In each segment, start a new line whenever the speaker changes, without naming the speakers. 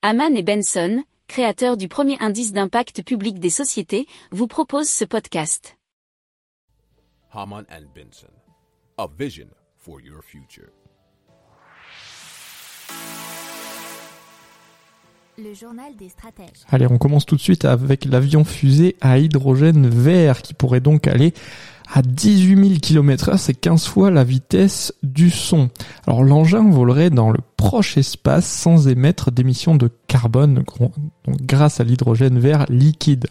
Haman et Benson, créateurs du premier indice d'impact public des sociétés, vous proposent ce podcast.
Haman and Benson, a vision for your future.
Le journal des stratèges.
Allez, on commence tout de suite avec l'avion fusée à hydrogène vert qui pourrait donc aller à 18 000 km h c'est 15 fois la vitesse du son. Alors l'engin volerait dans le proche espace sans émettre d'émissions de carbone grâce à l'hydrogène vert liquide.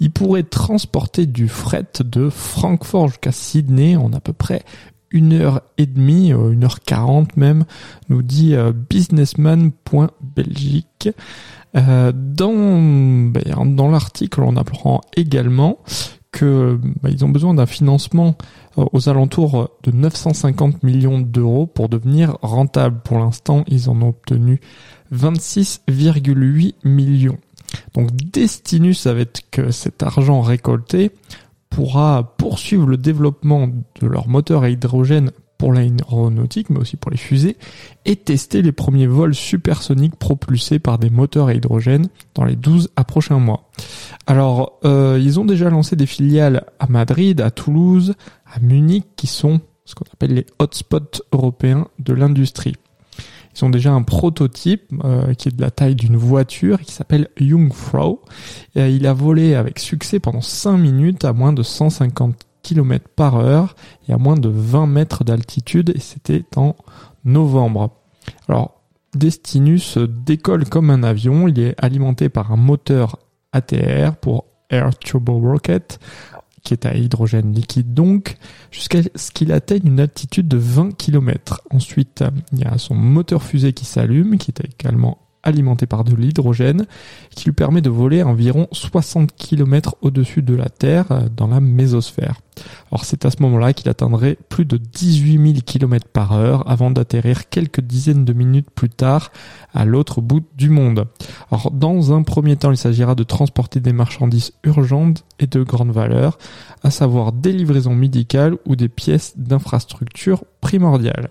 Il pourrait transporter du fret de Francfort jusqu'à Sydney en à peu près une heure et demie, euh, une heure quarante même, nous dit euh, businessman.belgique. Euh, dans ben, dans l'article, on apprend également que ben, ils ont besoin d'un financement aux alentours de 950 millions d'euros pour devenir rentable. Pour l'instant, ils en ont obtenu 26,8 millions. Donc Destinus, avec cet argent récolté, pourra poursuivre le développement de leur moteur à hydrogène pour l'aéronautique, mais aussi pour les fusées, et tester les premiers vols supersoniques propulsés par des moteurs à hydrogène dans les 12 à prochains mois. Alors, euh, ils ont déjà lancé des filiales à Madrid, à Toulouse, à Munich, qui sont ce qu'on appelle les hotspots européens de l'industrie. Ils ont déjà un prototype euh, qui est de la taille d'une voiture qui s'appelle Jungfrau. Et, il a volé avec succès pendant 5 minutes à moins de 150 km par heure et à moins de 20 mètres d'altitude et c'était en novembre. Alors Destinus décolle comme un avion, il est alimenté par un moteur ATR pour Air Turbo Rocket qui est à hydrogène liquide donc, jusqu'à ce qu'il atteigne une altitude de 20 km. Ensuite, il y a son moteur fusée qui s'allume, qui est également alimenté par de l'hydrogène, qui lui permet de voler environ 60 km au-dessus de la Terre dans la mésosphère. Alors c'est à ce moment-là qu'il atteindrait plus de 18 000 km par heure avant d'atterrir quelques dizaines de minutes plus tard à l'autre bout du monde. Alors dans un premier temps, il s'agira de transporter des marchandises urgentes et de grande valeur, à savoir des livraisons médicales ou des pièces d'infrastructure primordiales.